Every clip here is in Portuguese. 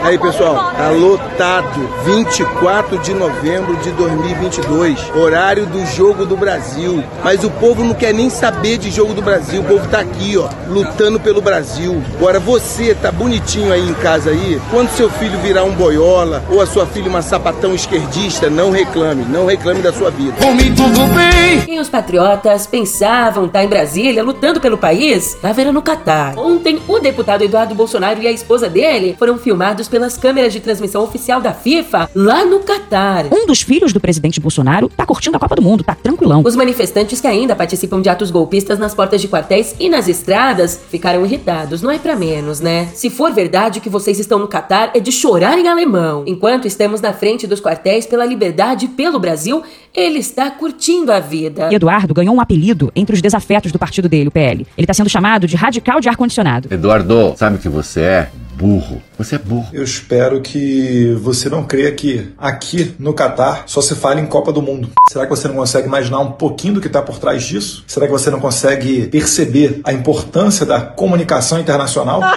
Aí, pessoal, tá lotado. 24 de novembro de 2022, horário do Jogo do Brasil. Mas o povo não quer nem saber de Jogo do Brasil. O povo tá aqui, ó, lutando pelo Brasil. Agora você tá bonitinho aí em casa aí. Quando seu filho virar um boiola ou a sua filha uma sapatão esquerdista, não reclame, não reclame da sua vida. Comigo tudo bem. E os patriotas pensavam estar tá em Brasília lutando pelo país? Tá vendo no Catar. Ontem, o deputado Eduardo Bolsonaro e a esposa dele foram filmados pelas câmeras de transmissão oficial da FIFA lá no Catar. Um dos filhos do presidente Bolsonaro tá curtindo a Copa do Mundo, tá tranquilão. Os manifestantes que ainda participam de atos golpistas nas portas de quartéis e nas estradas ficaram irritados, não é para menos, né? Se for verdade que vocês estão no Catar, é de chorar em alemão. Enquanto estamos na frente dos quartéis pela liberdade e pelo Brasil, ele está curtindo a vida. E Eduardo ganhou um apelido entre os desafetos do partido dele, o PL. Ele está sendo chamado de radical de ar-condicionado. Eduardo, sabe o que você é? Burro. Você é burro. Eu espero que você não creia que aqui no Catar só se fala em Copa do Mundo. Será que você não consegue imaginar um pouquinho do que está por trás disso? Será que você não consegue perceber a importância da comunicação internacional?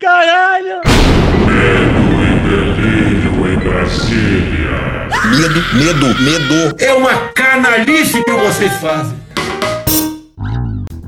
Caralho! Medo e delírio em Brasília. Medo, medo, medo. É uma canalice que vocês fazem.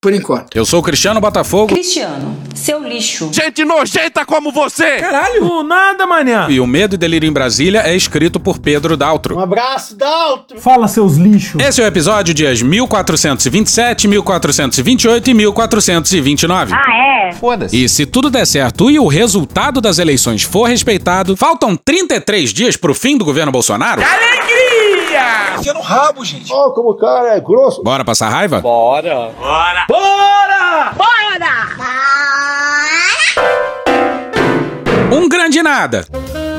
Por enquanto. Eu sou o Cristiano Botafogo. Cristiano, seu lixo. Gente nojenta como você! Caralho! Do nada, manhã! E o Medo e Delírio em Brasília é escrito por Pedro Daltro. Um abraço, Daltro! Fala, seus lixos! Esse é o episódio dias 1427, 1428 e 1429. Ah, é? Foda-se. E se tudo der certo e o resultado das eleições for respeitado, faltam 33 dias pro fim do governo Bolsonaro. Alegria! Enfia no rabo, gente. Ó, oh, como o cara é grosso. Bora passar raiva? Bora! Bora! Bora! Bora! Um grande nada.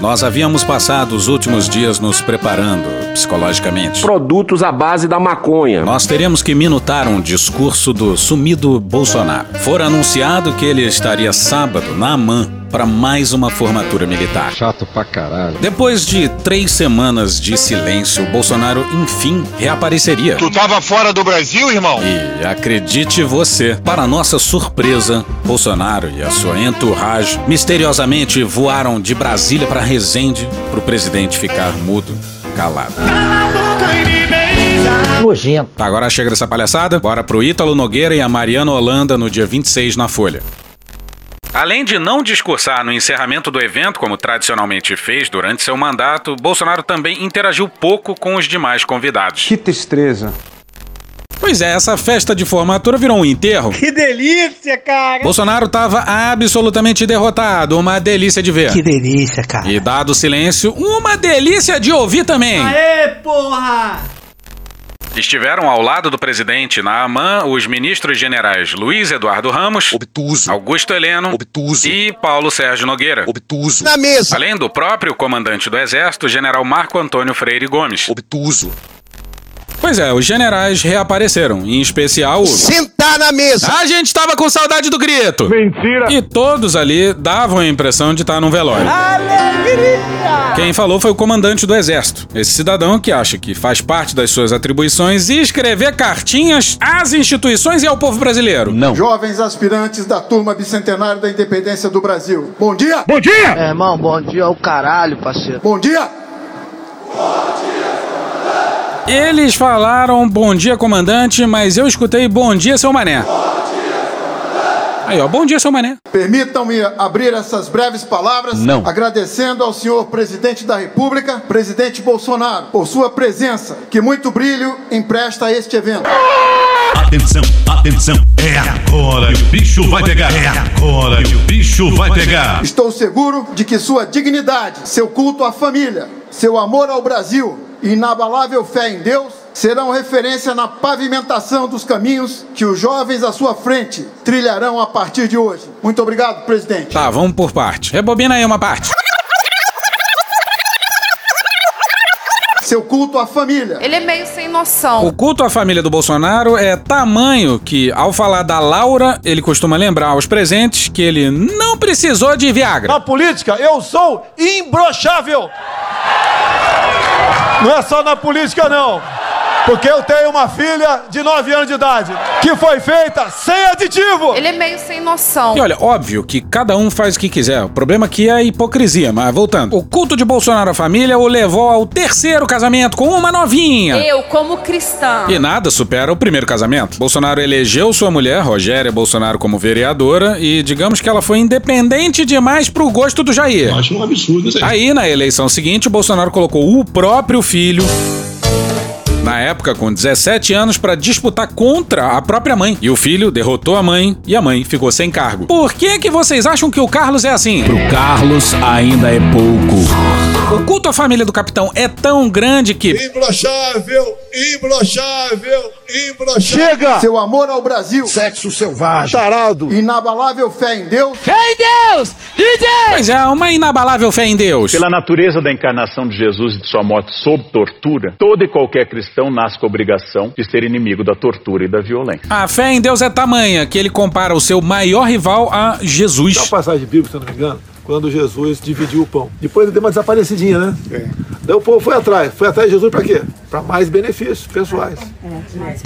Nós havíamos passado os últimos dias nos preparando psicologicamente. Produtos à base da maconha. Nós teríamos que minutar um discurso do sumido Bolsonaro. Fora anunciado que ele estaria sábado na AMAN para mais uma formatura militar. Chato pra caralho. Depois de três semanas de silêncio, Bolsonaro enfim reapareceria. Tu tava fora do Brasil, irmão? E acredite você, para nossa surpresa, Bolsonaro e a sua entourage misteriosamente voaram de Brasília para Resende para o presidente ficar mudo, calado. Nojento. Tá, agora chega dessa palhaçada, bora pro Ítalo Nogueira e a Mariana Holanda no dia 26 na Folha. Além de não discursar no encerramento do evento, como tradicionalmente fez durante seu mandato, Bolsonaro também interagiu pouco com os demais convidados. Que tristeza. Pois é, essa festa de formatura virou um enterro. Que delícia, cara! Bolsonaro estava absolutamente derrotado, uma delícia de ver. Que delícia, cara. E dado o silêncio, uma delícia de ouvir também. Aê, porra! Estiveram ao lado do presidente na AMAN os ministros generais Luiz Eduardo Ramos, obtuso, Augusto Heleno, obtuso e Paulo Sérgio Nogueira, obtuso, na mesa. Além do próprio comandante do Exército, general Marco Antônio Freire Gomes, obtuso. Pois é, os generais reapareceram, em especial o. Sentar na mesa! A gente tava com saudade do grito! Mentira! E todos ali davam a impressão de estar num velório. Alegria! Quem falou foi o comandante do exército. Esse cidadão que acha que faz parte das suas atribuições escrever cartinhas às instituições e ao povo brasileiro. Não. Jovens aspirantes da turma bicentenária da independência do Brasil. Bom dia! Bom dia! É, irmão, bom dia ao caralho, parceiro. Bom dia! Eles falaram bom dia, comandante, mas eu escutei bom dia, seu mané. Aí, ó, bom dia, seu mané. Permitam-me abrir essas breves palavras Não. agradecendo ao senhor presidente da República, presidente Bolsonaro, por sua presença, que muito brilho empresta a este evento. Atenção, atenção, é agora que o bicho vai pegar. É agora que o bicho vai pegar. Estou seguro de que sua dignidade, seu culto à família, seu amor ao Brasil e inabalável fé em Deus serão referência na pavimentação dos caminhos que os jovens à sua frente trilharão a partir de hoje. Muito obrigado, presidente. Tá, vamos por parte. Rebobina aí uma parte. Seu culto à família. Ele é meio sem noção. O culto à família do Bolsonaro é tamanho que, ao falar da Laura, ele costuma lembrar aos presentes que ele não precisou de Viagra. Na política, eu sou imbrochável. Não é só na política, não. Porque eu tenho uma filha de 9 anos de idade que foi feita sem aditivo. Ele é meio sem noção. E olha, óbvio que cada um faz o que quiser. O problema aqui é a hipocrisia, mas voltando. O culto de Bolsonaro à família o levou ao terceiro casamento com uma novinha. Eu, como cristã. E nada supera o primeiro casamento. Bolsonaro elegeu sua mulher, Rogéria Bolsonaro, como vereadora e digamos que ela foi independente demais pro gosto do Jair. Acho um absurdo isso aí. Aí, na eleição seguinte, o Bolsonaro colocou o próprio filho na época com 17 anos para disputar contra a própria mãe. E o filho derrotou a mãe e a mãe ficou sem cargo. Por que que vocês acham que o Carlos é assim? Pro Carlos ainda é pouco. O culto à família do capitão é tão grande que Imbrochável, imbrochável, imbrochável. Chega! Seu amor ao Brasil. Sexo selvagem. Tarado. Inabalável fé em Deus. Fé em Deus! DJ! Pois é, uma inabalável fé em Deus. Pela natureza da encarnação de Jesus e de sua morte sob tortura, todo e qualquer cristão nasce com a obrigação de ser inimigo da tortura e da violência. A fé em Deus é tamanha que ele compara o seu maior rival a Jesus. Dá uma passagem bíblica, se eu não me engano, quando Jesus dividiu o pão. Depois ele deu uma desaparecidinha, né? É. Daí o povo foi atrás. Foi atrás de Jesus para quê? Para mais benefícios pessoais.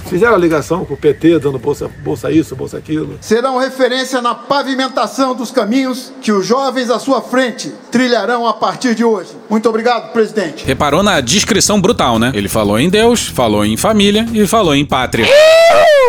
Fizeram a ligação com o PT, dando bolsa, bolsa isso, bolsa aquilo. Serão referência na pavimentação dos caminhos que os jovens à sua frente trilharão a partir de hoje. Muito obrigado, presidente. Reparou na descrição brutal, né? Ele falou em Deus, falou em família e falou em pátria.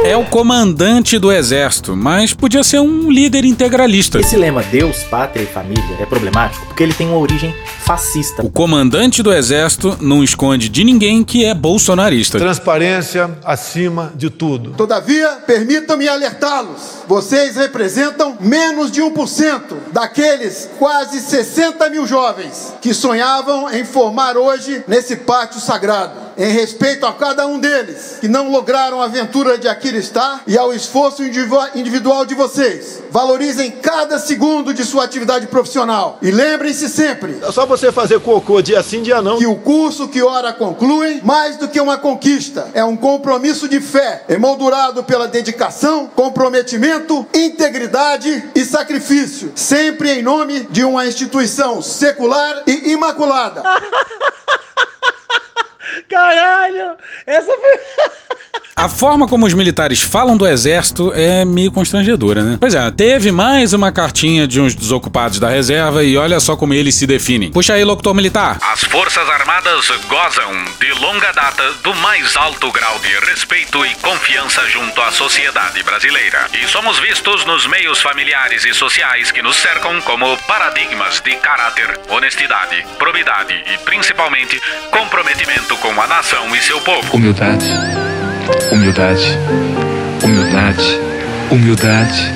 É o comandante do exército, mas podia ser um líder integralista. Esse lema Deus, pátria e família é problemático porque ele tem uma origem fascista. O comandante do exército não esconde de ninguém que é bolsonarista. Transparência acima de tudo. Todavia, permitam-me alertá-los. Vocês representam menos de 1% daqueles quase 60 mil jovens que sonhavam em formar hoje nesse pátio sagrado. Em respeito a cada um deles que não lograram a aventura de aqui estar e ao esforço individual de vocês, valorizem cada segundo de sua atividade profissional e lembrem-se sempre. É só você fazer cocô dia sim, dia não. Que o curso que ora conclui, mais do que uma conquista, é um compromisso de fé, emoldurado pela dedicação, comprometimento, integridade e sacrifício, sempre em nome de uma instituição secular e imaculada. Caralho! Essa foi. A forma como os militares falam do exército é meio constrangedora, né? Pois é, teve mais uma cartinha de uns desocupados da reserva e olha só como eles se definem. Puxa aí, locutor militar. As Forças Armadas gozam de longa data do mais alto grau de respeito e confiança junto à sociedade brasileira. E somos vistos nos meios familiares e sociais que nos cercam como paradigmas de caráter, honestidade, probidade e principalmente comprometimento com a nação e seu povo. Humildade, humildade, humildade, humildade,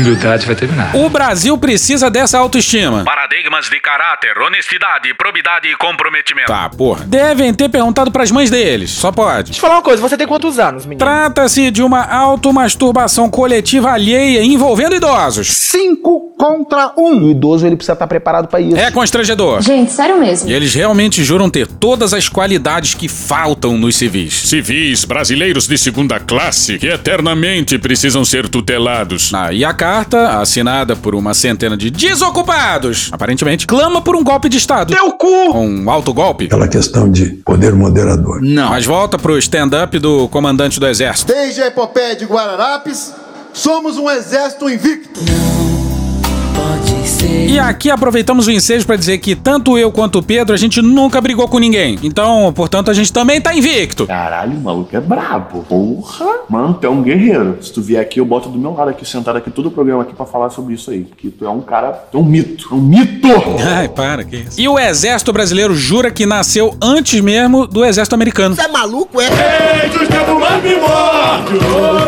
humildade vai terminar. O Brasil precisa dessa autoestima. Paradigmas de caráter, honestidade, probidade e comprometimento. Tá, porra. Devem ter perguntado pras mães deles, só pode. Deixa eu falar uma coisa, você tem quantos anos, menino? Trata-se de uma automasturbação coletiva alheia envolvendo idosos. Cinco contra um. O idoso ele precisa estar preparado para isso. É constrangedor. Gente, sério mesmo. E eles realmente juram ter todas as qualidades que faltam nos civis. Civis brasileiros de segunda classe que eternamente precisam ser tutelados. Ah, e a carta, assinada por uma centena de desocupados, aparentemente, clama por um golpe de Estado. Teu cu! Um autogolpe. Aquela questão de poder moderador. Não. Mas volta pro stand-up do comandante do exército. Desde a epopeia de Guararapes, somos um exército invicto. E aqui aproveitamos o ensejo para dizer que tanto eu quanto o Pedro, a gente nunca brigou com ninguém. Então, portanto, a gente também tá invicto. Caralho, o maluco é brabo. Porra. Mano, tu é um guerreiro. Se tu vier aqui, eu boto do meu lado aqui, sentado aqui, todo o programa aqui pra falar sobre isso aí. Porque tu é um cara, tu é um mito. É um mito! Ai, para, que isso. E o exército brasileiro jura que nasceu antes mesmo do exército americano. Você é maluco, é? Ei,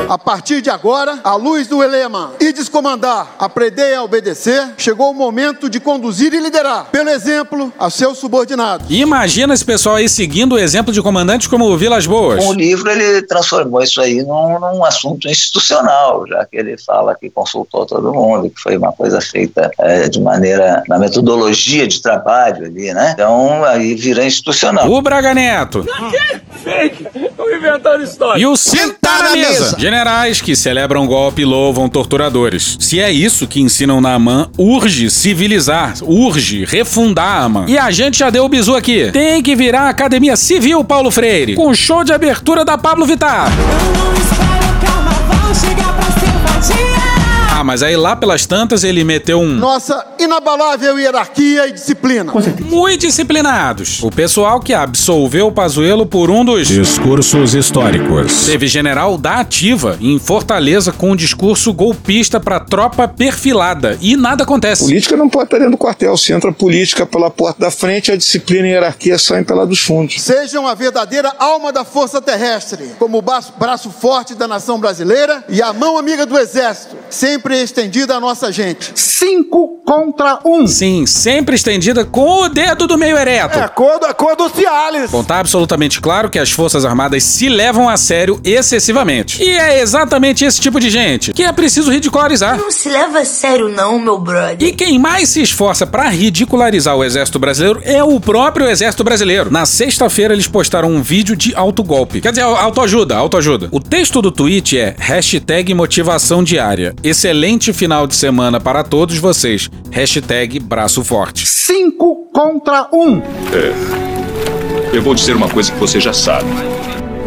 A partir de agora, à luz do elema e descomandar, aprender a obedecer, chegou Chegou o momento de conduzir e liderar, pelo exemplo, a seus subordinados. Imagina esse pessoal aí seguindo o exemplo de comandantes como o Vilas Boas. Com o livro, ele transformou isso aí num, num assunto institucional, já que ele fala que consultou todo mundo, que foi uma coisa feita é, de maneira, na metodologia de trabalho ali, né? Então, aí vira institucional. O Braga Neto. Fake! Inventando história. E o sentar na mesa. Generais que celebram golpe e louvam torturadores. Se é isso que ensinam na AMAN, urge civilizar, urge refundar a. E a gente já deu o bizu aqui. Tem que virar Academia Civil Paulo Freire, com show de abertura da Pablo Vittar. Ah, mas aí lá pelas tantas ele meteu um. Nossa inabalável hierarquia e disciplina. Muito disciplinados. O pessoal que absolveu o Pazuello por um dos discursos históricos. Teve general da ativa em Fortaleza com um discurso golpista pra tropa perfilada. E nada acontece. Política não pode estar dentro do quartel. Se entra política pela porta da frente, a disciplina e a hierarquia saem pela dos fundos. Sejam a verdadeira alma da força terrestre, como o braço, braço forte da nação brasileira e a mão amiga do exército, sempre estendida à nossa gente. Cinco contra um. Sim, sempre estendida com o dedo do meio ereto. É a cor, a cor do Cialis. Bom, tá absolutamente claro que as Forças Armadas se levam a sério excessivamente. E é exatamente esse tipo de gente que é preciso ridicularizar. Não se leva a sério não, meu brother. E quem mais se esforça pra ridicularizar o Exército Brasileiro é o próprio Exército Brasileiro. Na sexta-feira eles postaram um vídeo de autogolpe. Quer dizer, autoajuda, autoajuda. O texto do tweet é hashtag motivação diária. Excelente final de semana para todos vocês. Hashtag braço forte. Cinco contra um. É. Eu vou dizer uma coisa que você já sabe.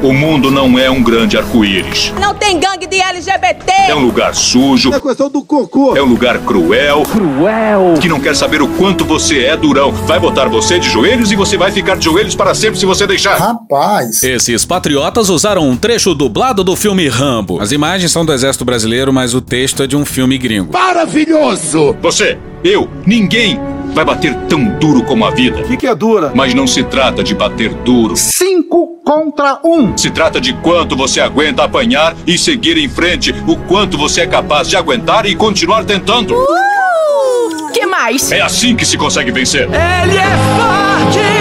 O mundo não é um grande arco-íris. Não tem gangue de LGBT. É um lugar sujo. É questão do cocô. É um lugar cruel. Cruel. Que não quer saber o quanto você é durão. Vai botar você de joelhos e você vai ficar de joelhos para sempre se você deixar. Rapaz. Esses patriotas usaram um trecho dublado do filme Rambo. As imagens são do Exército Brasileiro, mas o texto é de um filme gringo. Maravilhoso! Você, eu, ninguém vai bater tão duro como a vida. O que, que é dura? Mas não se trata de bater duro. Cinco contra um. Se trata de quanto você aguenta apanhar e seguir em frente, o quanto você é capaz de aguentar e continuar tentando. Uh, que mais? É assim que se consegue vencer. Ele é forte,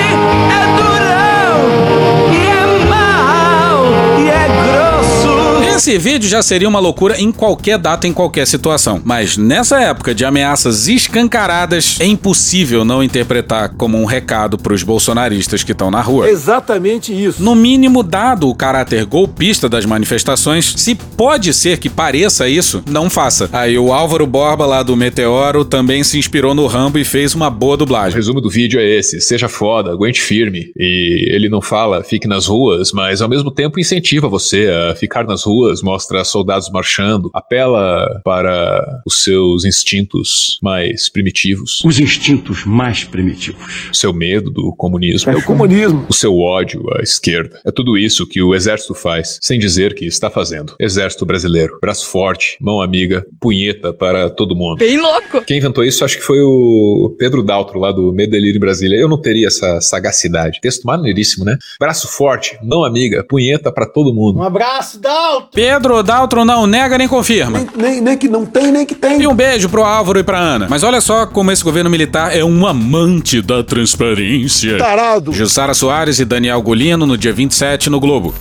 Esse vídeo já seria uma loucura em qualquer data, em qualquer situação. Mas nessa época de ameaças escancaradas, é impossível não interpretar como um recado pros bolsonaristas que estão na rua. Exatamente isso. No mínimo, dado o caráter golpista das manifestações, se pode ser que pareça isso, não faça. Aí o Álvaro Borba, lá do Meteoro, também se inspirou no Rambo e fez uma boa O dublagem. resumo do vídeo é esse: seja foda, aguente firme. E ele não fala fique nas ruas, mas ao mesmo tempo incentiva você a ficar nas ruas, mostra soldados marchando, apela para os seus instintos mais primitivos. Os instintos mais primitivos. O seu medo do comunismo. É o comunismo. O seu ódio à esquerda. É tudo isso que o exército faz, sem dizer que está fazendo. Exército brasileiro. Braço forte, mão amiga, punheta para todo mundo. Bem louco. Quem inventou isso, acho que foi o Pedro Daltro, lá do em Brasília. Eu não teria essa sagacidade. Texto maneiríssimo, né? Braço forte, mão amiga, punheta para todo mundo. Um abraço, Dalton. Pedro Daltro não nega nem confirma. Nem, nem, nem que não tem, nem que tem. E um beijo pro Álvaro e pra Ana. Mas olha só como esse governo militar é um amante da transparência. Tarado. Jussara Soares e Daniel Golino no dia 27 no Globo.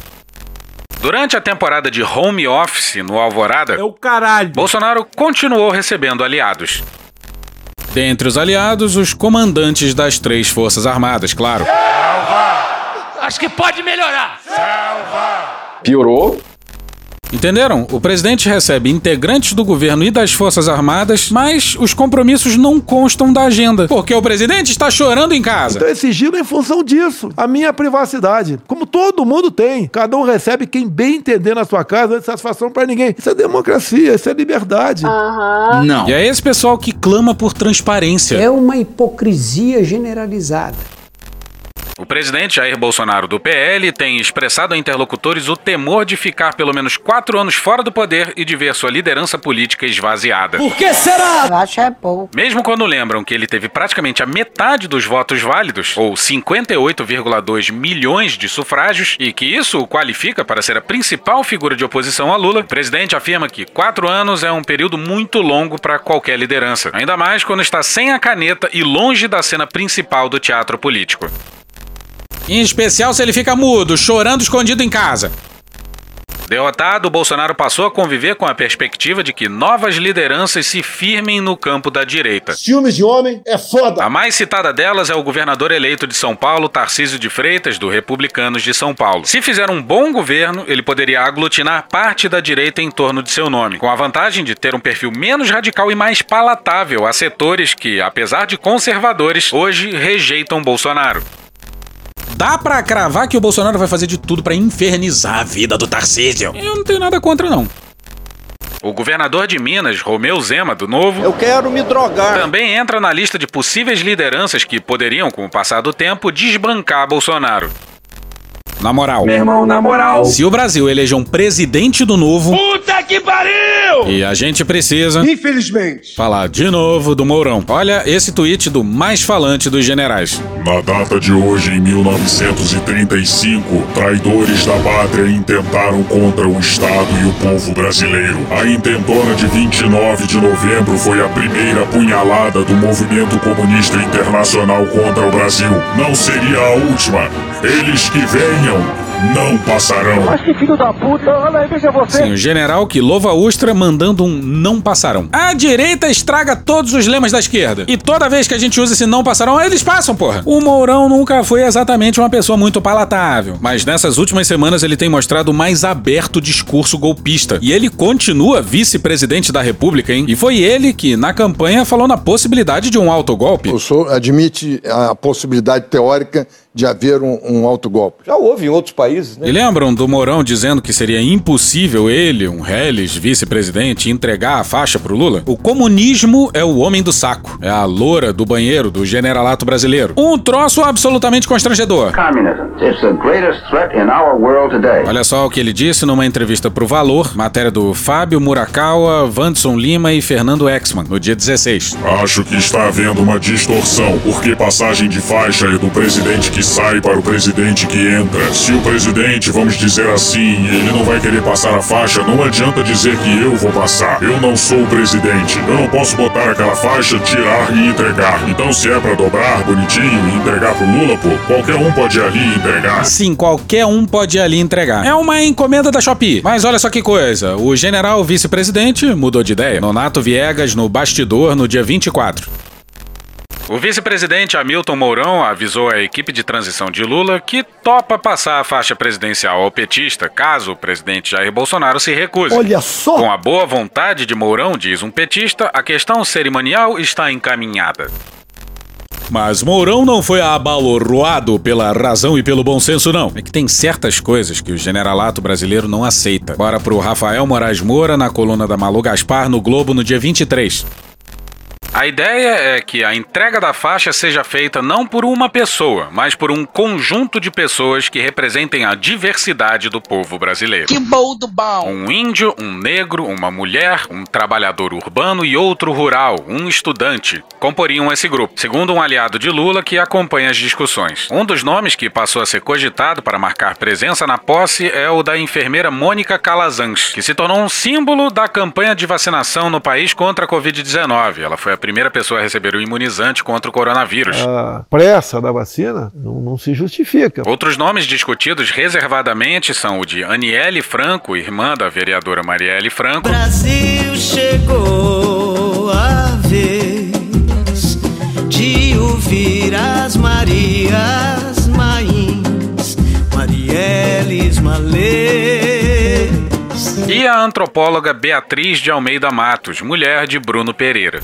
Durante a temporada de home office no Alvorada, É o caralho. Bolsonaro continuou recebendo aliados. Dentre os aliados, os comandantes das três Forças Armadas, claro. Acho que pode melhorar. Piorou. Entenderam? O presidente recebe integrantes do governo e das Forças Armadas, mas os compromissos não constam da agenda. Porque o presidente está chorando em casa. Então esse giro é em função disso. A minha privacidade. Como todo mundo tem. Cada um recebe quem bem entender na sua casa, não é satisfação pra ninguém. Isso é democracia, isso é liberdade. Não. E é esse pessoal que clama por transparência. É uma hipocrisia generalizada. O presidente Jair Bolsonaro do PL tem expressado a interlocutores o temor de ficar pelo menos quatro anos fora do poder e de ver sua liderança política esvaziada. Por que será? Eu acho é pouco. Mesmo quando lembram que ele teve praticamente a metade dos votos válidos, ou 58,2 milhões de sufrágios, e que isso o qualifica para ser a principal figura de oposição a Lula, o presidente afirma que quatro anos é um período muito longo para qualquer liderança, ainda mais quando está sem a caneta e longe da cena principal do teatro político. Em especial se ele fica mudo, chorando escondido em casa. Derrotado, Bolsonaro passou a conviver com a perspectiva de que novas lideranças se firmem no campo da direita. Ciúmes de homem é foda. A mais citada delas é o governador eleito de São Paulo, Tarcísio de Freitas, do Republicanos de São Paulo. Se fizer um bom governo, ele poderia aglutinar parte da direita em torno de seu nome, com a vantagem de ter um perfil menos radical e mais palatável a setores que, apesar de conservadores, hoje rejeitam Bolsonaro. Dá pra cravar que o Bolsonaro vai fazer de tudo pra infernizar a vida do Tarcísio. Eu não tenho nada contra, não. O governador de Minas, Romeu Zema, do Novo, Eu quero me drogar. também entra na lista de possíveis lideranças que poderiam, com o passar do tempo, desbancar Bolsonaro. Na moral. Meu irmão, na moral. Se o Brasil eleger um presidente do novo. Puta que pariu! E a gente precisa. Infelizmente. Falar de novo do Mourão. Olha esse tweet do mais falante dos generais. Na data de hoje, em 1935, traidores da pátria intentaram contra o Estado e o povo brasileiro. A intentona de 29 de novembro foi a primeira punhalada do movimento comunista internacional contra o Brasil. Não seria a última. Eles que venham Reino. Não passarão. Mas que filho da puta, olha aí, veja você. Sim, o general que louva Ustra mandando um não passarão. A direita estraga todos os lemas da esquerda. E toda vez que a gente usa esse não passarão, eles passam, porra. O Mourão nunca foi exatamente uma pessoa muito palatável. Mas nessas últimas semanas ele tem mostrado o mais aberto discurso golpista. E ele continua vice-presidente da República, hein? E foi ele que, na campanha, falou na possibilidade de um autogolpe. O senhor admite a possibilidade teórica de haver um, um autogolpe? Já houve em outros países, né? E lembram do Mourão dizendo que seria impossível ele, um Reles, vice-presidente, entregar a faixa pro Lula? O comunismo é o homem do saco. É a loura do banheiro do generalato brasileiro. Um troço absolutamente constrangedor. Olha só o que ele disse numa entrevista pro Valor, matéria do Fábio Murakawa, Vanderson Lima e Fernando Exman, no dia 16. Acho que está havendo uma distorção, porque passagem de faixa é do presidente que sai para o presidente que entra. Se o presidente, vamos dizer assim, ele não vai querer passar a faixa, não adianta dizer que eu vou passar. Eu não sou o presidente. Eu não posso botar aquela faixa, tirar e entregar. Então, se é para dobrar bonitinho e entregar pro Lula, pô, qualquer um pode ir ali e entregar. Sim, qualquer um pode ir ali entregar. É uma encomenda da Shopee. Mas olha só que coisa, o general vice-presidente mudou de ideia. Nonato Viegas no bastidor no dia 24. O vice-presidente Hamilton Mourão avisou a equipe de transição de Lula que topa passar a faixa presidencial ao petista caso o presidente Jair Bolsonaro se recuse. Olha só! Com a boa vontade de Mourão, diz um petista, a questão cerimonial está encaminhada. Mas Mourão não foi abaloroado pela razão e pelo bom senso, não. É que tem certas coisas que o generalato brasileiro não aceita. Bora pro Rafael Moraes Moura na coluna da Malu Gaspar no Globo no dia 23. A ideia é que a entrega da faixa seja feita não por uma pessoa, mas por um conjunto de pessoas que representem a diversidade do povo brasileiro. Que bom do bom. Um índio, um negro, uma mulher, um trabalhador urbano e outro rural, um estudante, comporiam esse grupo, segundo um aliado de Lula que acompanha as discussões. Um dos nomes que passou a ser cogitado para marcar presença na posse é o da enfermeira Mônica Calazans, que se tornou um símbolo da campanha de vacinação no país contra a Covid-19. Ela foi a primeira pessoa a receber o imunizante contra o coronavírus. A pressa da vacina não, não se justifica. Outros nomes discutidos reservadamente são o de Aniele Franco, irmã da vereadora Marielle Franco. Brasil chegou a vez de ouvir as Marias Mains, Marielles Malês. E a antropóloga Beatriz de Almeida Matos, mulher de Bruno Pereira.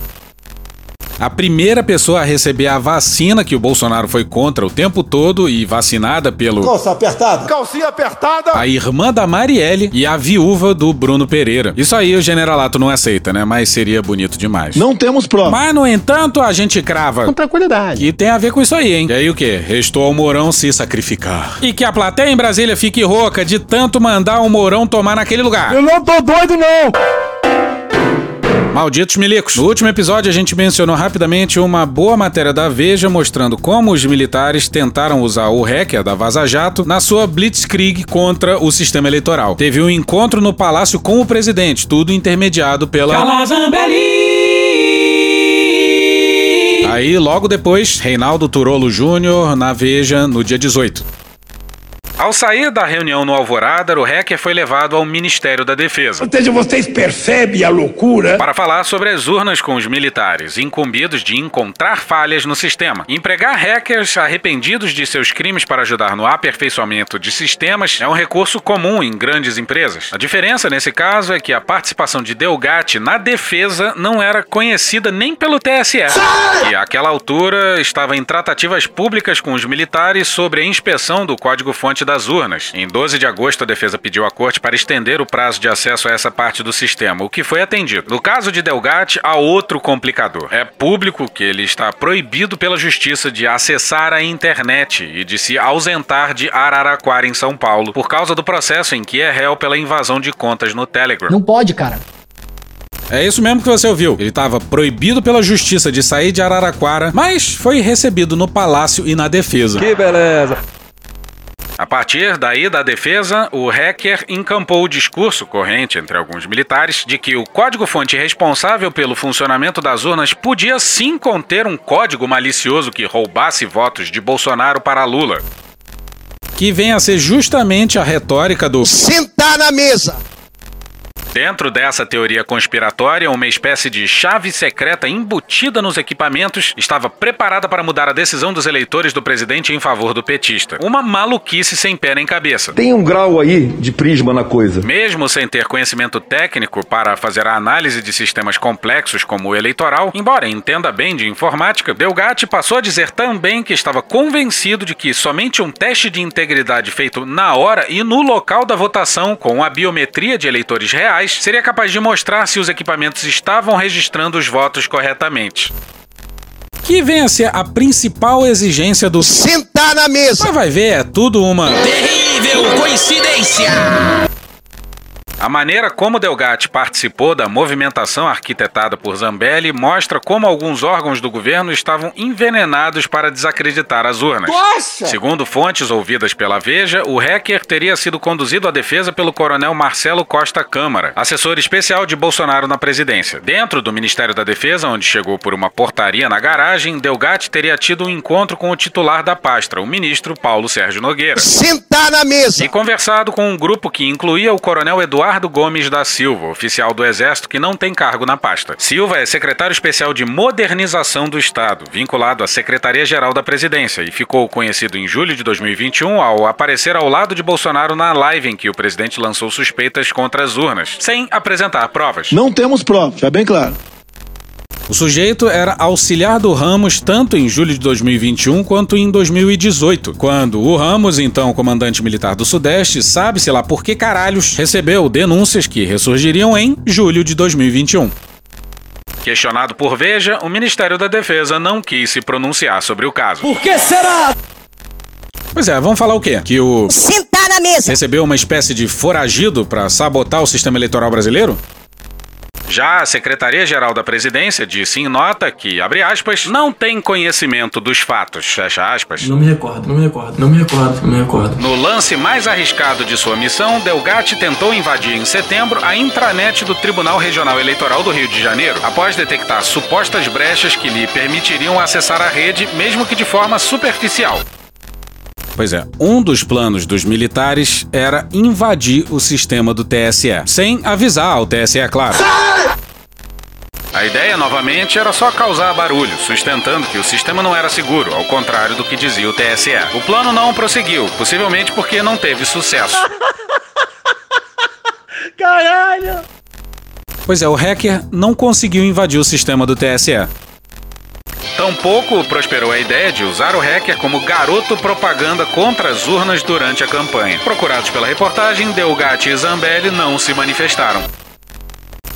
A primeira pessoa a receber a vacina que o Bolsonaro foi contra o tempo todo e vacinada pelo. Calça apertada. Calcinha apertada. A irmã da Marielle e a viúva do Bruno Pereira. Isso aí o generalato não aceita, né? Mas seria bonito demais. Não temos prova. Mas, no entanto, a gente crava. Com tranquilidade. E tem a ver com isso aí, hein? E aí o quê? Restou ao Mourão se sacrificar. E que a plateia em Brasília fique rouca de tanto mandar o Mourão tomar naquele lugar. Eu não tô doido, não! Malditos milicos. No último episódio, a gente mencionou rapidamente uma boa matéria da Veja mostrando como os militares tentaram usar o hacker da Vaza Jato na sua blitzkrieg contra o sistema eleitoral. Teve um encontro no palácio com o presidente, tudo intermediado pela. Aí, logo depois, Reinaldo Turolo Júnior na Veja no dia 18. Ao sair da reunião no Alvorada, o hacker foi levado ao Ministério da Defesa. Ou seja, vocês percebem a loucura? Para falar sobre as urnas com os militares, incumbidos de encontrar falhas no sistema. Empregar hackers arrependidos de seus crimes para ajudar no aperfeiçoamento de sistemas é um recurso comum em grandes empresas. A diferença nesse caso é que a participação de Delgatti na defesa não era conhecida nem pelo TSE, que àquela altura estava em tratativas públicas com os militares sobre a inspeção do código-fonte das urnas. Em 12 de agosto, a defesa pediu à corte para estender o prazo de acesso a essa parte do sistema, o que foi atendido. No caso de Delgatti, há outro complicador. É público que ele está proibido pela justiça de acessar a internet e de se ausentar de Araraquara, em São Paulo, por causa do processo em que é réu pela invasão de contas no Telegram. Não pode, cara. É isso mesmo que você ouviu. Ele estava proibido pela justiça de sair de Araraquara, mas foi recebido no palácio e na defesa. Que beleza. A partir daí da defesa, o hacker encampou o discurso corrente entre alguns militares de que o código-fonte responsável pelo funcionamento das urnas podia sim conter um código malicioso que roubasse votos de Bolsonaro para Lula. Que vem a ser justamente a retórica do sentar na mesa. Dentro dessa teoria conspiratória, uma espécie de chave secreta embutida nos equipamentos estava preparada para mudar a decisão dos eleitores do presidente em favor do petista. Uma maluquice sem pé nem cabeça. Tem um grau aí de prisma na coisa. Mesmo sem ter conhecimento técnico para fazer a análise de sistemas complexos como o eleitoral, embora entenda bem de informática, Delgatti passou a dizer também que estava convencido de que somente um teste de integridade feito na hora e no local da votação com a biometria de eleitores reais seria capaz de mostrar se os equipamentos estavam registrando os votos corretamente. Que vem a ser a principal exigência do sentar na mesa. Mas vai ver, é tudo uma terrível coincidência. A maneira como Delgatti participou da movimentação arquitetada por Zambelli mostra como alguns órgãos do governo estavam envenenados para desacreditar as urnas. Nossa! Segundo fontes ouvidas pela Veja, o hacker teria sido conduzido à defesa pelo coronel Marcelo Costa Câmara, assessor especial de Bolsonaro na presidência. Dentro do Ministério da Defesa, onde chegou por uma portaria na garagem, Delgatti teria tido um encontro com o titular da pasta, o ministro Paulo Sérgio Nogueira. Sentar na mesa! E conversado com um grupo que incluía o coronel Eduardo Eduardo Gomes da Silva, oficial do Exército que não tem cargo na pasta. Silva é secretário especial de Modernização do Estado, vinculado à Secretaria-Geral da Presidência, e ficou conhecido em julho de 2021 ao aparecer ao lado de Bolsonaro na live em que o presidente lançou suspeitas contra as urnas, sem apresentar provas. Não temos provas, é bem claro. O sujeito era auxiliar do Ramos tanto em julho de 2021 quanto em 2018, quando o Ramos, então comandante militar do Sudeste, sabe-se lá por que caralhos, recebeu denúncias que ressurgiriam em julho de 2021. Questionado por Veja, o Ministério da Defesa não quis se pronunciar sobre o caso. Por que será? Pois é, vamos falar o quê? Que o. Sentar na mesa! Recebeu uma espécie de foragido para sabotar o sistema eleitoral brasileiro? Já a Secretaria-Geral da Presidência disse em nota que, abre aspas, não tem conhecimento dos fatos, fecha aspas. Não me recordo, não me recordo, não me recordo, não me recordo. No lance mais arriscado de sua missão, Delgatti tentou invadir em setembro a intranet do Tribunal Regional Eleitoral do Rio de Janeiro, após detectar supostas brechas que lhe permitiriam acessar a rede, mesmo que de forma superficial. Pois é, um dos planos dos militares era invadir o sistema do TSE, sem avisar ao TSE, é claro. A ideia, novamente, era só causar barulho, sustentando que o sistema não era seguro, ao contrário do que dizia o TSE. O plano não prosseguiu, possivelmente porque não teve sucesso. Caralho! Pois é, o hacker não conseguiu invadir o sistema do TSE. Tampouco prosperou a ideia de usar o hacker como garoto propaganda contra as urnas durante a campanha. Procurados pela reportagem, Delgatti e Zambelli não se manifestaram.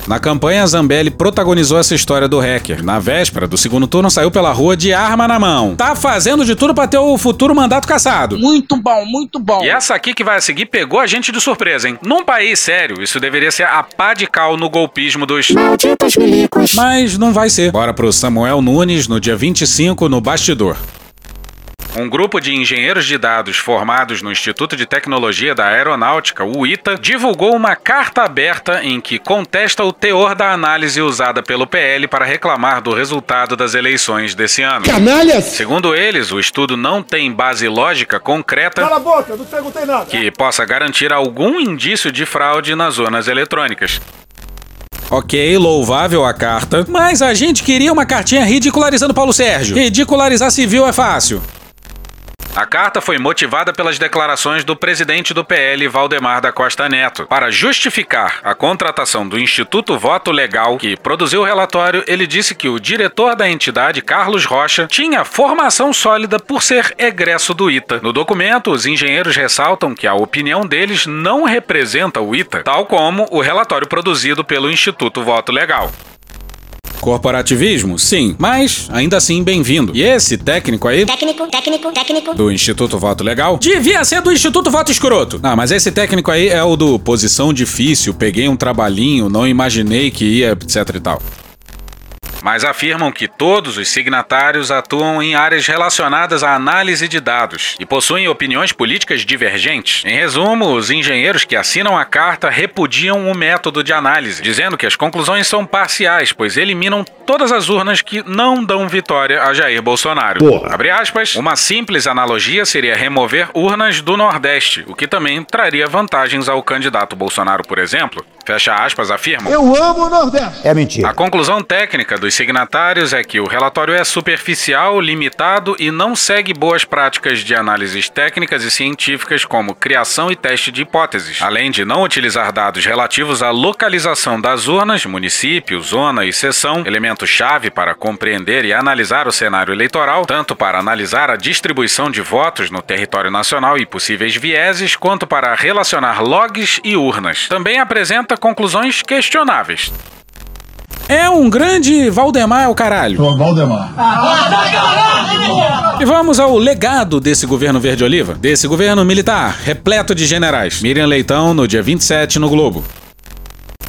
Na campanha, Zambelli protagonizou essa história do hacker. Na véspera do segundo turno, saiu pela rua de arma na mão. Tá fazendo de tudo para ter o futuro mandato caçado. Muito bom, muito bom. E essa aqui que vai a seguir pegou a gente de surpresa, hein? Num país sério, isso deveria ser a pá de cal no golpismo dos malditos milicos. Mas não vai ser. Bora pro Samuel Nunes no dia 25 no bastidor. Um grupo de engenheiros de dados formados no Instituto de Tecnologia da Aeronáutica, o ITA, divulgou uma carta aberta em que contesta o teor da análise usada pelo PL para reclamar do resultado das eleições desse ano. Canalhas! Segundo eles, o estudo não tem base lógica concreta Cala a boca, não perguntei nada. que possa garantir algum indício de fraude nas zonas eletrônicas. Ok, louvável a carta, mas a gente queria uma cartinha ridicularizando Paulo Sérgio. Ridicularizar civil é fácil. A carta foi motivada pelas declarações do presidente do PL, Valdemar da Costa Neto. Para justificar a contratação do Instituto Voto Legal, que produziu o relatório, ele disse que o diretor da entidade, Carlos Rocha, tinha formação sólida por ser egresso do ITA. No documento, os engenheiros ressaltam que a opinião deles não representa o ITA, tal como o relatório produzido pelo Instituto Voto Legal. Corporativismo? Sim, mas ainda assim bem-vindo. E esse técnico aí Técnico, técnico, técnico. do Instituto Voto Legal devia ser do Instituto Voto Escroto. Ah, mas esse técnico aí é o do posição difícil, peguei um trabalhinho, não imaginei que ia, etc e tal. Mas afirmam que todos os signatários atuam em áreas relacionadas à análise de dados e possuem opiniões políticas divergentes. Em resumo, os engenheiros que assinam a carta repudiam o método de análise, dizendo que as conclusões são parciais, pois eliminam todas as urnas que não dão vitória a Jair Bolsonaro. Porra. Abre aspas, uma simples analogia seria remover urnas do Nordeste, o que também traria vantagens ao candidato Bolsonaro, por exemplo. Fecha aspas, afirma. Eu amo o Nordeste. É mentira. A conclusão técnica dos signatários é que o relatório é superficial, limitado e não segue boas práticas de análises técnicas e científicas como criação e teste de hipóteses, além de não utilizar dados relativos à localização das urnas, município, zona e seção, elemento-chave para compreender e analisar o cenário eleitoral, tanto para analisar a distribuição de votos no território nacional e possíveis vieses, quanto para relacionar logs e urnas. Também apresenta conclusões questionáveis. É um grande Valdemar, o caralho. Valdemar. E vamos ao legado desse governo verde-oliva, desse governo militar, repleto de generais. Miriam Leitão, no dia 27, no Globo.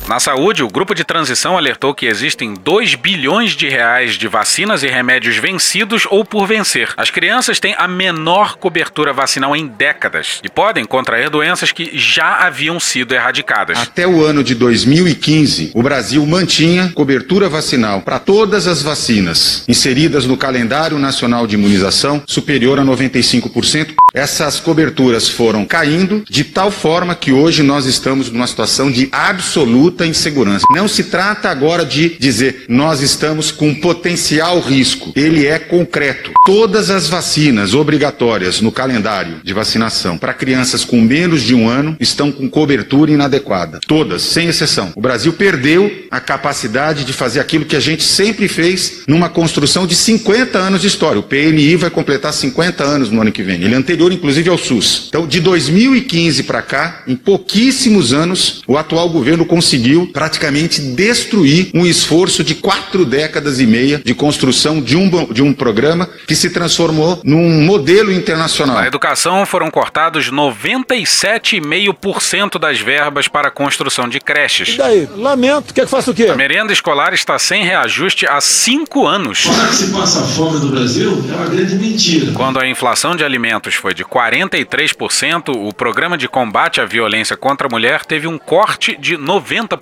Na saúde, o grupo de transição alertou que existem 2 bilhões de reais de vacinas e remédios vencidos ou por vencer. As crianças têm a menor cobertura vacinal em décadas e podem contrair doenças que já haviam sido erradicadas. Até o ano de 2015, o Brasil mantinha cobertura vacinal para todas as vacinas inseridas no calendário nacional de imunização superior a 95%. Essas coberturas foram caindo de tal forma que hoje nós estamos numa situação de absoluta insegurança. Não se trata agora de dizer nós estamos com potencial risco. Ele é concreto. Todas as vacinas obrigatórias no calendário de vacinação para crianças com menos de um ano estão com cobertura inadequada. Todas, sem exceção. O Brasil perdeu a capacidade de fazer aquilo que a gente sempre fez numa construção de 50 anos de história. O PNI vai completar 50 anos no ano que vem. Ele é anterior, inclusive, ao SUS. Então, de 2015 para cá, em pouquíssimos anos, o atual governo conseguiu praticamente destruir um esforço de quatro décadas e meia de construção de um, de um programa que se transformou num modelo internacional. Na educação foram cortados 97,5% das verbas para a construção de creches. E daí? Lamento. Quer que faça o quê? A merenda escolar está sem reajuste há cinco anos. Falar que se passa fome no Brasil é uma grande mentira. Quando a inflação de alimentos foi de 43%, o programa de combate à violência contra a mulher teve um corte de 90%.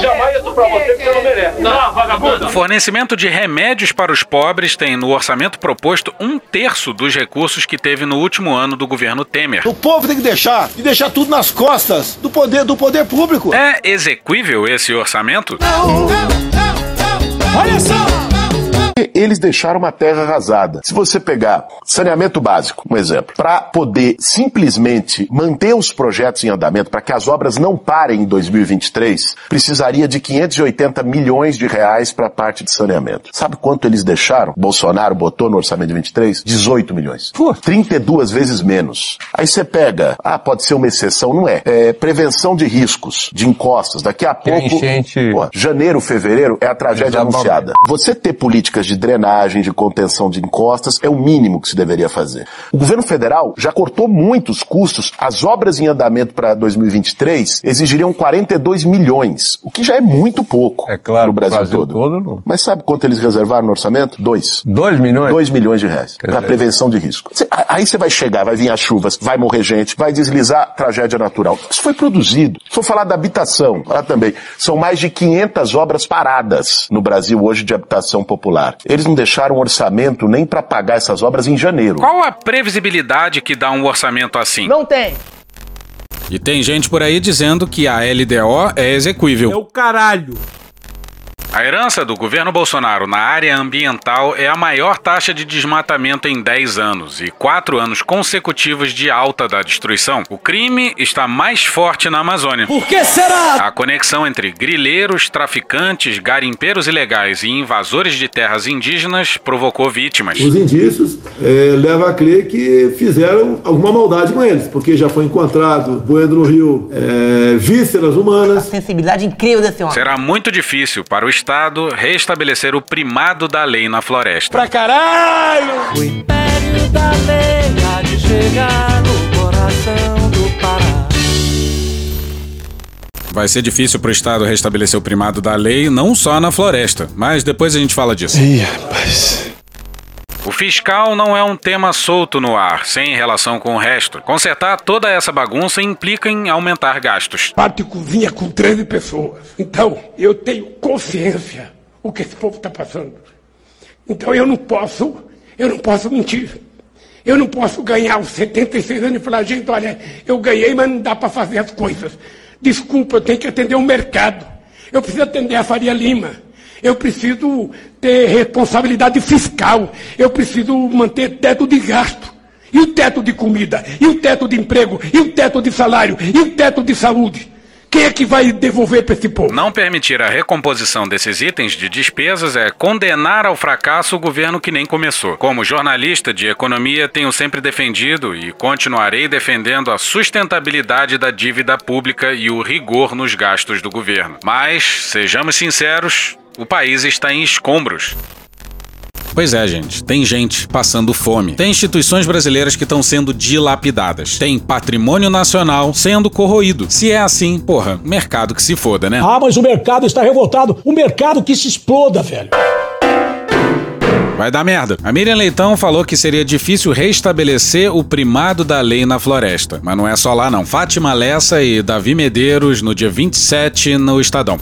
Jamais isso pra você que você não merece. Não, vagabundo. O fornecimento de remédios para os pobres tem no orçamento proposto um terço dos recursos que teve no último ano do governo Temer. O povo tem que deixar e deixar tudo nas costas do poder do poder público. É exequível esse orçamento? Olha só! Porque eles deixaram uma terra arrasada. Se você pegar saneamento básico, um exemplo, para poder simplesmente manter os projetos em andamento, para que as obras não parem em 2023, precisaria de 580 milhões de reais para a parte de saneamento. Sabe quanto eles deixaram? Bolsonaro botou no orçamento de 23? 18 milhões. Pô. 32 vezes menos. Aí você pega, ah, pode ser uma exceção, não é. é prevenção de riscos, de encostas. Daqui a pouco, pô, janeiro, fevereiro é a tragédia anunciada. Você ter políticas de drenagem, de contenção de encostas é o mínimo que se deveria fazer. O governo federal já cortou muitos custos. As obras em andamento para 2023 exigiriam 42 milhões, o que já é muito pouco é claro, no Brasil, todo. todo. Mas sabe quanto eles reservaram no orçamento? Dois. Dois milhões? Dois milhões de reais para prevenção de risco. Cê- aí você vai chegar, vai vir as chuvas, vai morrer gente, vai deslizar tragédia natural. Isso foi produzido. Se for falar da habitação, lá também, são mais de 500 obras paradas no Brasil hoje de habitação popular. Eles não deixaram orçamento nem para pagar essas obras em janeiro. Qual a previsibilidade que dá um orçamento assim? Não tem. E tem gente por aí dizendo que a LDO é execuível. É o caralho. A herança do governo Bolsonaro na área ambiental é a maior taxa de desmatamento em 10 anos e 4 anos consecutivos de alta da destruição. O crime está mais forte na Amazônia. Por que será? A conexão entre grileiros, traficantes, garimpeiros ilegais e invasores de terras indígenas provocou vítimas. Os indícios eh, levam a crer que fizeram alguma maldade com eles, porque já foi encontrado, boiando no rio, eh, vísceras humanas. Sensibilidade incrível desse homem. Será muito difícil para o Estado restabelecer o primado da lei na floresta. Pra caralho! O império da lei há de chegar no coração do Pará. Vai ser difícil pro Estado restabelecer o primado da lei, não só na floresta, mas depois a gente fala disso. Ih, rapaz. O fiscal não é um tema solto no ar, sem relação com o resto. Consertar toda essa bagunça implica em aumentar gastos. Pático vinha com 13 pessoas. Então, eu tenho consciência o que esse povo está passando. Então eu não posso, eu não posso mentir. Eu não posso ganhar os 76 anos e falar, gente, olha, eu ganhei, mas não dá para fazer as coisas. Desculpa, eu tenho que atender o mercado. Eu preciso atender a Faria Lima. Eu preciso ter responsabilidade fiscal. Eu preciso manter teto de gasto. E o teto de comida? E o teto de emprego? E o teto de salário? E o teto de saúde? Quem é que vai devolver para esse povo? Não permitir a recomposição desses itens de despesas é condenar ao fracasso o governo que nem começou. Como jornalista de economia, tenho sempre defendido e continuarei defendendo a sustentabilidade da dívida pública e o rigor nos gastos do governo. Mas, sejamos sinceros, o país está em escombros. Pois é, gente. Tem gente passando fome. Tem instituições brasileiras que estão sendo dilapidadas. Tem patrimônio nacional sendo corroído. Se é assim, porra, mercado que se foda, né? Ah, mas o mercado está revoltado. O mercado que se exploda, velho. Vai dar merda. A Miriam Leitão falou que seria difícil restabelecer o primado da lei na floresta. Mas não é só lá, não. Fátima Lessa e Davi Medeiros no dia 27 no Estadão.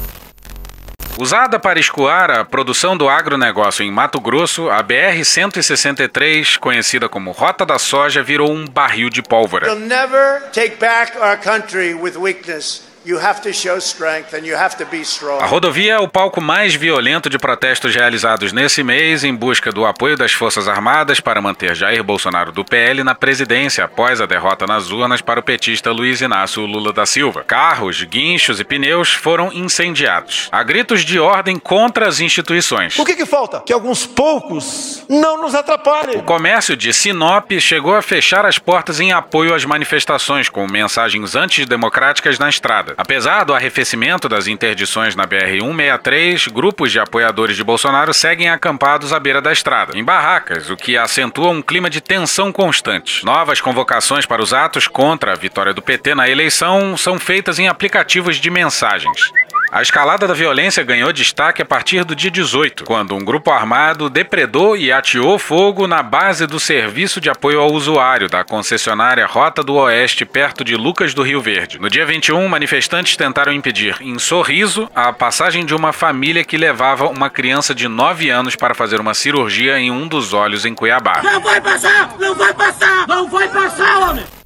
Usada para escoar a produção do agronegócio em Mato Grosso, a BR-163, conhecida como Rota da Soja, virou um barril de pólvora. Never take back our country with weakness. You have to show strength and you have to be strong. A rodovia é o palco mais violento de protestos realizados nesse mês em busca do apoio das Forças Armadas para manter Jair Bolsonaro do PL na presidência após a derrota nas urnas para o petista Luiz Inácio Lula da Silva. Carros, guinchos e pneus foram incendiados. Há gritos de ordem contra as instituições. O que, que falta? Que alguns poucos não nos atrapalhem. O comércio de Sinop chegou a fechar as portas em apoio às manifestações, com mensagens antidemocráticas na estrada. Apesar do arrefecimento das interdições na BR-163, grupos de apoiadores de Bolsonaro seguem acampados à beira da estrada, em barracas, o que acentua um clima de tensão constante. Novas convocações para os atos contra a vitória do PT na eleição são feitas em aplicativos de mensagens. A escalada da violência ganhou destaque a partir do dia 18, quando um grupo armado depredou e ateou fogo na base do Serviço de Apoio ao Usuário da concessionária Rota do Oeste, perto de Lucas do Rio Verde. No dia 21, manifestantes tentaram impedir, em Sorriso, a passagem de uma família que levava uma criança de 9 anos para fazer uma cirurgia em um dos olhos em Cuiabá. Não vai passar! Não vai passar! Não vai passar, homem!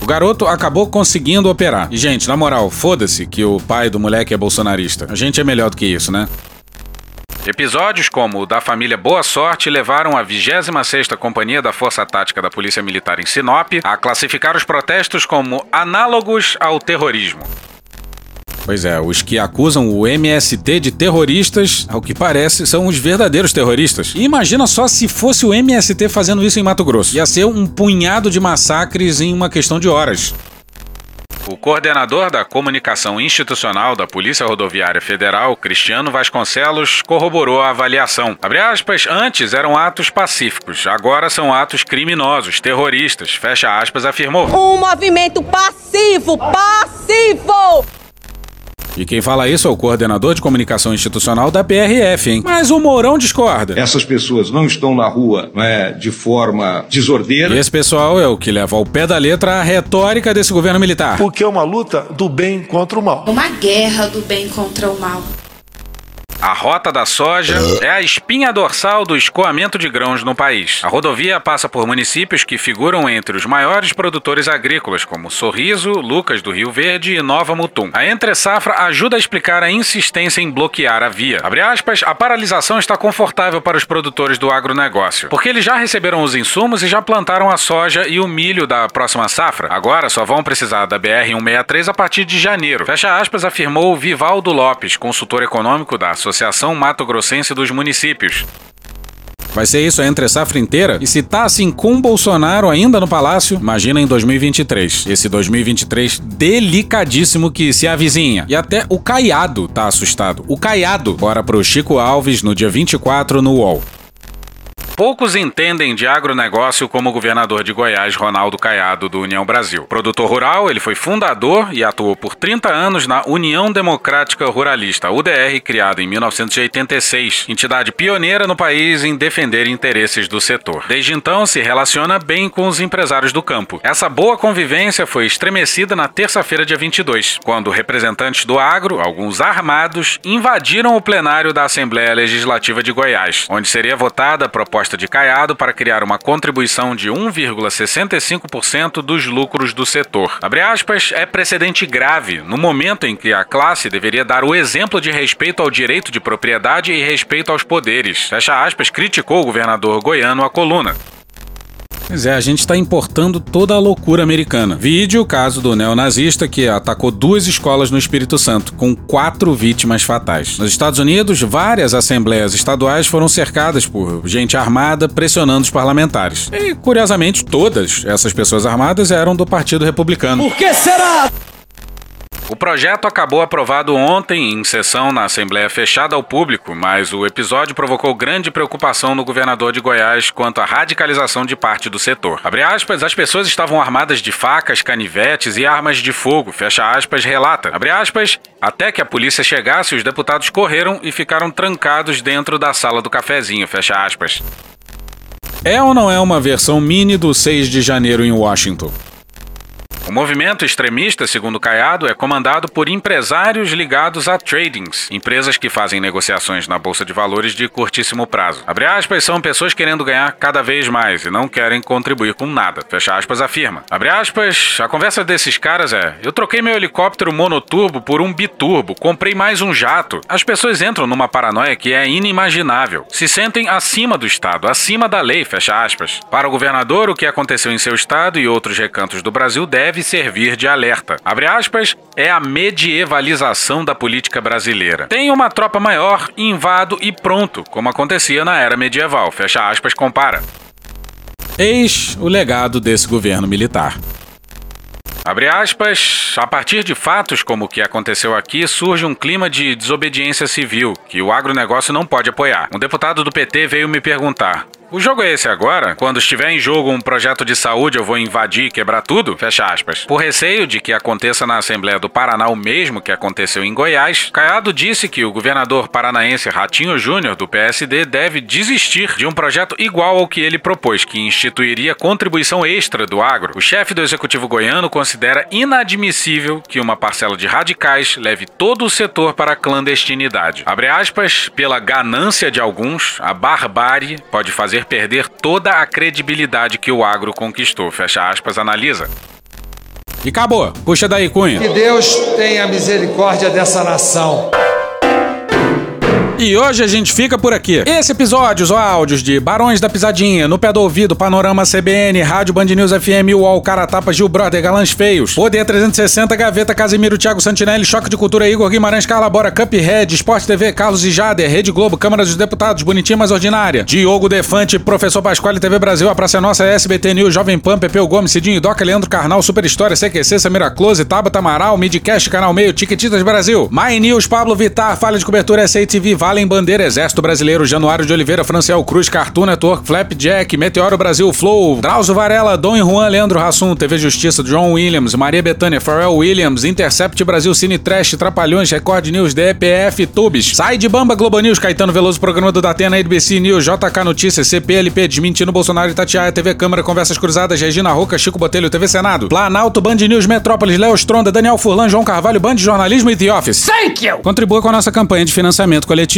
O garoto acabou conseguindo operar. E, gente, na moral, foda-se que o pai do moleque é bolsonarista. A gente é melhor do que isso, né? Episódios como o da família Boa Sorte levaram a 26ª Companhia da Força Tática da Polícia Militar em Sinop a classificar os protestos como análogos ao terrorismo. Pois é, os que acusam o MST de terroristas, ao que parece, são os verdadeiros terroristas. E imagina só se fosse o MST fazendo isso em Mato Grosso. Ia ser um punhado de massacres em uma questão de horas. O coordenador da comunicação institucional da Polícia Rodoviária Federal, Cristiano Vasconcelos, corroborou a avaliação. Abre aspas, antes eram atos pacíficos, agora são atos criminosos, terroristas, fecha aspas, afirmou. Um movimento passivo, passivo! E quem fala isso é o coordenador de comunicação institucional da PRF, hein? Mas o Mourão discorda. Essas pessoas não estão na rua é, de forma desordeira. E esse pessoal é o que leva ao pé da letra a retórica desse governo militar. Porque é uma luta do bem contra o mal. Uma guerra do bem contra o mal. A Rota da Soja é a espinha dorsal do escoamento de grãos no país. A rodovia passa por municípios que figuram entre os maiores produtores agrícolas, como Sorriso, Lucas do Rio Verde e Nova Mutum. A entre-safra ajuda a explicar a insistência em bloquear a via. Abre aspas, a paralisação está confortável para os produtores do agronegócio, porque eles já receberam os insumos e já plantaram a soja e o milho da próxima safra. Agora só vão precisar da BR-163 a partir de janeiro. Fecha aspas, afirmou Vivaldo Lopes, consultor econômico da Associação Mato Grossense dos Municípios. Vai ser isso a entre safra inteira? E se tá assim com Bolsonaro ainda no palácio, imagina em 2023. Esse 2023 delicadíssimo que se avizinha. E até o Caiado tá assustado. O Caiado. Bora pro Chico Alves no dia 24 no UOL. Poucos entendem de agronegócio como o governador de Goiás, Ronaldo Caiado, do União Brasil. Produtor rural, ele foi fundador e atuou por 30 anos na União Democrática Ruralista, UDR, criada em 1986, entidade pioneira no país em defender interesses do setor. Desde então, se relaciona bem com os empresários do campo. Essa boa convivência foi estremecida na terça-feira, dia 22, quando representantes do agro, alguns armados, invadiram o plenário da Assembleia Legislativa de Goiás, onde seria votada a proposta de Caiado para criar uma contribuição de 1,65% dos lucros do setor. Abre aspas, é precedente grave no momento em que a classe deveria dar o exemplo de respeito ao direito de propriedade e respeito aos poderes. Fecha aspas, criticou o governador goiano à coluna. Pois é, a gente está importando toda a loucura americana. Vídeo o caso do neonazista que atacou duas escolas no Espírito Santo, com quatro vítimas fatais. Nos Estados Unidos, várias assembleias estaduais foram cercadas por gente armada pressionando os parlamentares. E, curiosamente, todas essas pessoas armadas eram do Partido Republicano. Por que será? O projeto acabou aprovado ontem em sessão na Assembleia fechada ao público, mas o episódio provocou grande preocupação no governador de Goiás quanto à radicalização de parte do setor. Abre aspas, as pessoas estavam armadas de facas, canivetes e armas de fogo, fecha aspas, relata. Abre aspas, até que a polícia chegasse, os deputados correram e ficaram trancados dentro da sala do cafezinho, fecha aspas. É ou não é uma versão mini do 6 de janeiro em Washington? O movimento extremista, segundo Caiado, é comandado por empresários ligados a tradings, empresas que fazem negociações na bolsa de valores de curtíssimo prazo. Abre aspas, são pessoas querendo ganhar cada vez mais e não querem contribuir com nada. Fecha aspas, afirma. Abre aspas, a conversa desses caras é: eu troquei meu helicóptero monoturbo por um biturbo, comprei mais um jato. As pessoas entram numa paranoia que é inimaginável. Se sentem acima do Estado, acima da lei, fecha aspas. Para o governador, o que aconteceu em seu estado e outros recantos do Brasil deve servir de alerta. Abre aspas, é a medievalização da política brasileira. Tem uma tropa maior, invado e pronto, como acontecia na era medieval. Fecha aspas, compara. Eis o legado desse governo militar. Abre aspas, a partir de fatos como o que aconteceu aqui, surge um clima de desobediência civil que o agronegócio não pode apoiar. Um deputado do PT veio me perguntar: o jogo é esse agora? Quando estiver em jogo um projeto de saúde, eu vou invadir e quebrar tudo? Fecha aspas. Por receio de que aconteça na Assembleia do Paraná o mesmo que aconteceu em Goiás, Caiado disse que o governador paranaense Ratinho Júnior, do PSD, deve desistir de um projeto igual ao que ele propôs, que instituiria contribuição extra do agro. O chefe do executivo goiano considera inadmissível que uma parcela de radicais leve todo o setor para a clandestinidade. Abre aspas, pela ganância de alguns, a barbárie pode fazer perder toda a credibilidade que o agro conquistou. Fecha aspas, analisa. E acabou. Puxa daí, Cunha. Que Deus tenha misericórdia dessa nação. E hoje a gente fica por aqui. Esse episódio, os áudios de Barões da Pisadinha, No Pé do Ouvido, Panorama CBN, Rádio Band News FM, UOL, Cara Tapa, Gil Brother, Galãs Feios, Poder 360, Gaveta, Casimiro, Thiago Santinelli, Choque de Cultura, Igor Guimarães, Carla Bora, Cuphead, Esporte TV, Carlos e Jader, Rede Globo, Câmara dos Deputados, Bonitinha Mais Ordinária, Diogo Defante, Professor Pasquale, TV Brasil, A Praça é Nossa, SBT News, Jovem Pan, Pepeu Gomes, Cidinho Doca, Leandro Carnal, Super História, CQC, Samira Close, Tabata Amaral, Midcast, Canal Meio, Tiquetitas Brasil, My News, Pablo Vittar, Falha de Cobertura, SATV, Valem Bandeira, Exército Brasileiro, Januário de Oliveira, Franciel Cruz, Cartoon Network, Flapjack, Meteoro Brasil, Flow, Drauzio Varela, Dom e Juan, Leandro Hassum, TV Justiça, John Williams, Maria Bethânia, Pharrell Williams, Intercept Brasil, Cine Trash, Trapalhões, Record News, DPF, Tubes, Sai de Bamba, Globo News, Caetano Veloso, Programa do Datena, NBC News, JK Notícias, CPLP, Desmentindo Bolsonaro e Tatiaia, TV Câmara, Conversas Cruzadas, Regina Roca, Chico Botelho, TV Senado, Planalto, Band News, Metrópolis, Léo Stronda, Daniel Furlan, João Carvalho, Band Jornalismo e The Office. Thank you! Contribua com a nossa campanha de financiamento coletivo.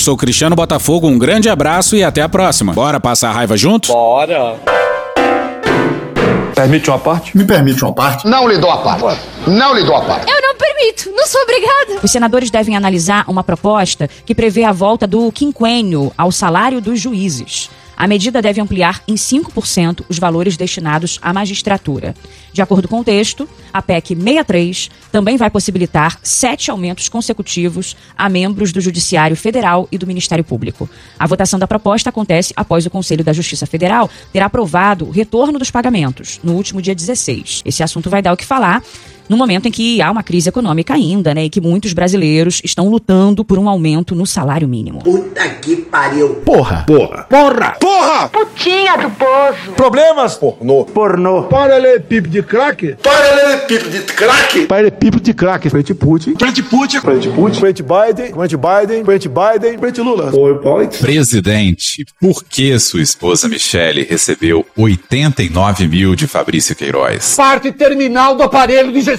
sou Cristiano Botafogo, um grande abraço e até a próxima. Bora passar a raiva junto? Bora! Permite uma parte? Me permite uma parte? Não lhe dou a parte. Não lhe dou a parte. Eu não permito, não sou obrigada. Os senadores devem analisar uma proposta que prevê a volta do quinquênio ao salário dos juízes. A medida deve ampliar em 5% os valores destinados à magistratura. De acordo com o texto, a PEC 63 também vai possibilitar sete aumentos consecutivos a membros do Judiciário Federal e do Ministério Público. A votação da proposta acontece após o Conselho da Justiça Federal ter aprovado o retorno dos pagamentos no último dia 16. Esse assunto vai dar o que falar no momento em que há uma crise econômica ainda, né? E que muitos brasileiros estão lutando por um aumento no salário mínimo. Puta que pariu. Porra! Porra! Porra! Porra! Putinha do poço. Problemas? Pornô. Pornô. Paralelepípedo de crack? Paralelepípedo de crack? Paralelepípedo de crack. Frente Putin. Frente Putin. Frente Putin. Frente Biden. Frente Biden. Frente Biden. Frente Lula. Oi, Paulo. Presidente, por que sua esposa Michele recebeu 89 mil de Fabrício Queiroz? Parte terminal do aparelho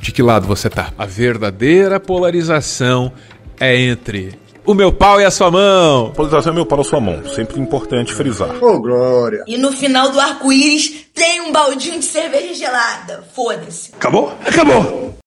De que lado você tá? A verdadeira polarização é entre o meu pau e a sua mão. Polarização é meu pau na sua mão. Sempre importante frisar. Ô, oh, Glória. E no final do arco-íris tem um baldinho de cerveja gelada. Foda-se. Acabou? Acabou.